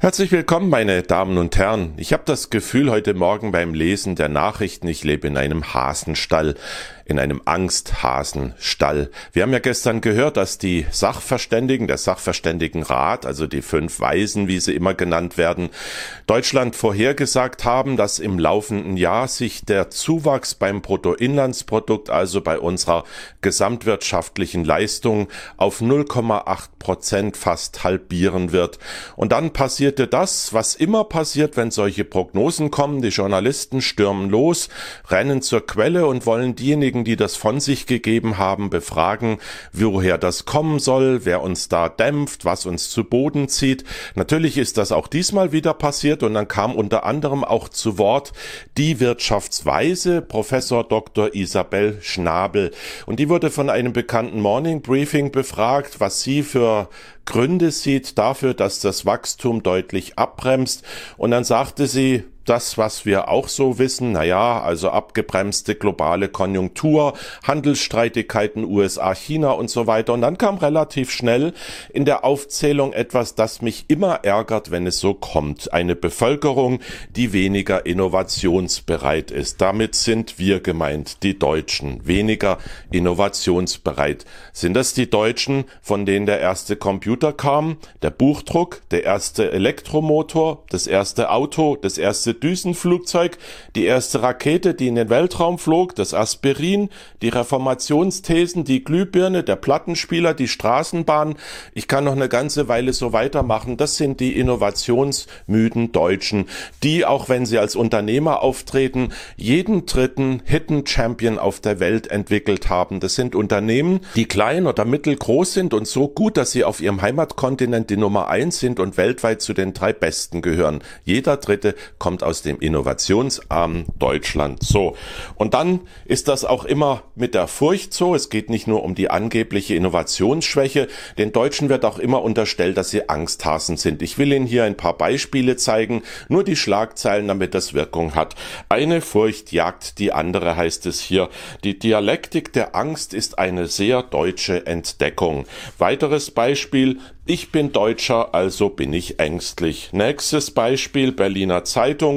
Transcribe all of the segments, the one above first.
Herzlich willkommen, meine Damen und Herren. Ich habe das Gefühl heute Morgen beim Lesen der Nachrichten, ich lebe in einem Hasenstall in einem Angsthasenstall. Wir haben ja gestern gehört, dass die Sachverständigen, der Sachverständigenrat, also die fünf Weisen, wie sie immer genannt werden, Deutschland vorhergesagt haben, dass im laufenden Jahr sich der Zuwachs beim Bruttoinlandsprodukt, also bei unserer gesamtwirtschaftlichen Leistung, auf 0,8 Prozent fast halbieren wird. Und dann passierte das, was immer passiert, wenn solche Prognosen kommen. Die Journalisten stürmen los, rennen zur Quelle und wollen diejenigen, diejenigen, die das von sich gegeben haben, befragen, woher das kommen soll, wer uns da dämpft, was uns zu Boden zieht. Natürlich ist das auch diesmal wieder passiert und dann kam unter anderem auch zu Wort die Wirtschaftsweise Professor Dr. Isabel Schnabel und die wurde von einem bekannten Morning Briefing befragt, was sie für Gründe sieht dafür, dass das Wachstum deutlich abbremst. Und dann sagte sie, das, was wir auch so wissen, naja, also abgebremste globale Konjunktur, Handelsstreitigkeiten USA, China und so weiter. Und dann kam relativ schnell in der Aufzählung etwas, das mich immer ärgert, wenn es so kommt. Eine Bevölkerung, die weniger innovationsbereit ist. Damit sind wir gemeint, die Deutschen. Weniger innovationsbereit. Sind das die Deutschen, von denen der erste Computer kam, der Buchdruck, der erste Elektromotor, das erste Auto, das erste Düsenflugzeug, die erste Rakete, die in den Weltraum flog, das Aspirin, die Reformationsthesen, die Glühbirne, der Plattenspieler, die Straßenbahn. Ich kann noch eine ganze Weile so weitermachen. Das sind die innovationsmüden Deutschen, die, auch wenn sie als Unternehmer auftreten, jeden dritten Hidden Champion auf der Welt entwickelt haben. Das sind Unternehmen, die klein oder mittelgroß sind und so gut, dass sie auf ihrem Heimatkontinent die Nummer eins sind und weltweit zu den drei Besten gehören. Jeder dritte kommt aus dem innovationsarmen Deutschland. So. Und dann ist das auch immer mit der Furcht so. Es geht nicht nur um die angebliche Innovationsschwäche. Den Deutschen wird auch immer unterstellt, dass sie Angsthasen sind. Ich will Ihnen hier ein paar Beispiele zeigen. Nur die Schlagzeilen, damit das Wirkung hat. Eine Furcht jagt die andere, heißt es hier. Die Dialektik der Angst ist eine sehr deutsche Entdeckung. Weiteres Beispiel. Ich bin Deutscher, also bin ich ängstlich. Nächstes Beispiel Berliner Zeitung.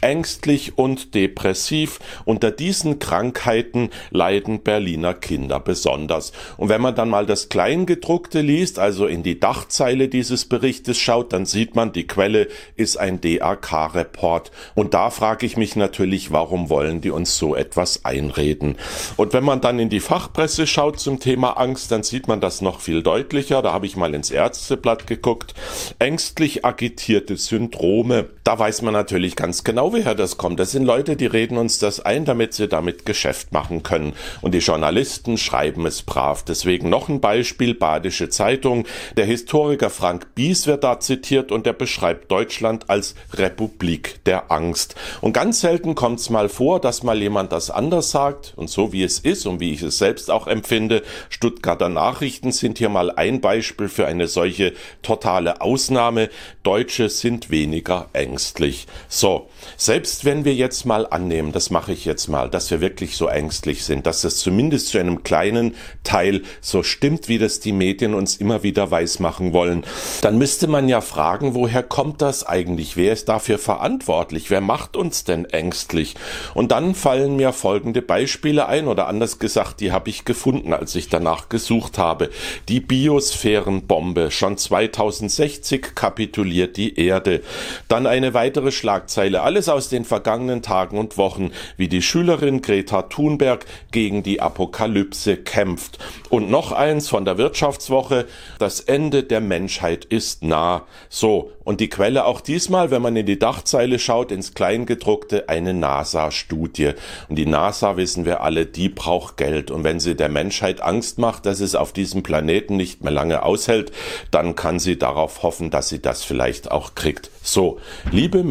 Ängstlich und depressiv. Unter diesen Krankheiten leiden Berliner Kinder besonders. Und wenn man dann mal das Kleingedruckte liest, also in die Dachzeile dieses Berichtes schaut, dann sieht man, die Quelle ist ein DAK-Report. Und da frage ich mich natürlich, warum wollen die uns so etwas einreden? Und wenn man dann in die Fachpresse schaut zum Thema Angst, dann sieht man das noch viel deutlicher. Da habe ich mal ins Ärzte Ärzteblatt geguckt. Ängstlich agitierte Syndrome. Da weiß man natürlich ganz genau, woher das kommt. Das sind Leute, die reden uns das ein, damit sie damit Geschäft machen können. Und die Journalisten schreiben es brav. Deswegen noch ein Beispiel, Badische Zeitung. Der Historiker Frank Bies wird da zitiert und der beschreibt Deutschland als Republik der Angst. Und ganz selten kommt es mal vor, dass mal jemand das anders sagt und so wie es ist und wie ich es selbst auch empfinde. Stuttgarter Nachrichten sind hier mal ein Beispiel für eine solche totale Ausnahme. Deutsche sind weniger ängstlich. So, selbst wenn wir jetzt mal annehmen, das mache ich jetzt mal, dass wir wirklich so ängstlich sind, dass es zumindest zu einem kleinen Teil so stimmt, wie das die Medien uns immer wieder weismachen wollen, dann müsste man ja fragen, woher kommt das eigentlich? Wer ist dafür verantwortlich? Wer macht uns denn ängstlich? Und dann fallen mir folgende Beispiele ein oder anders gesagt, die habe ich gefunden, als ich danach gesucht habe. Die Biosphärenbombe Schon 2060 kapituliert die Erde. Dann eine weitere Schlagzeile. Alles aus den vergangenen Tagen und Wochen, wie die Schülerin Greta Thunberg gegen die Apokalypse kämpft. Und noch eins von der Wirtschaftswoche. Das Ende der Menschheit ist nah. So. Und die Quelle auch diesmal, wenn man in die Dachzeile schaut, ins Kleingedruckte, eine NASA-Studie. Und die NASA, wissen wir alle, die braucht Geld. Und wenn sie der Menschheit Angst macht, dass es auf diesem Planeten nicht mehr lange aushält, dann kann sie darauf hoffen, dass sie das vielleicht auch kriegt. So, liebe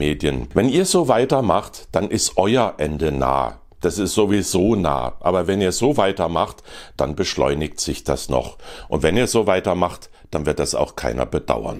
Mainstream-Medien, wenn ihr so weitermacht, dann ist euer Ende nah. Das ist sowieso nah. Aber wenn ihr so weitermacht, dann beschleunigt sich das noch. Und wenn ihr so weitermacht, dann wird das auch keiner bedauern.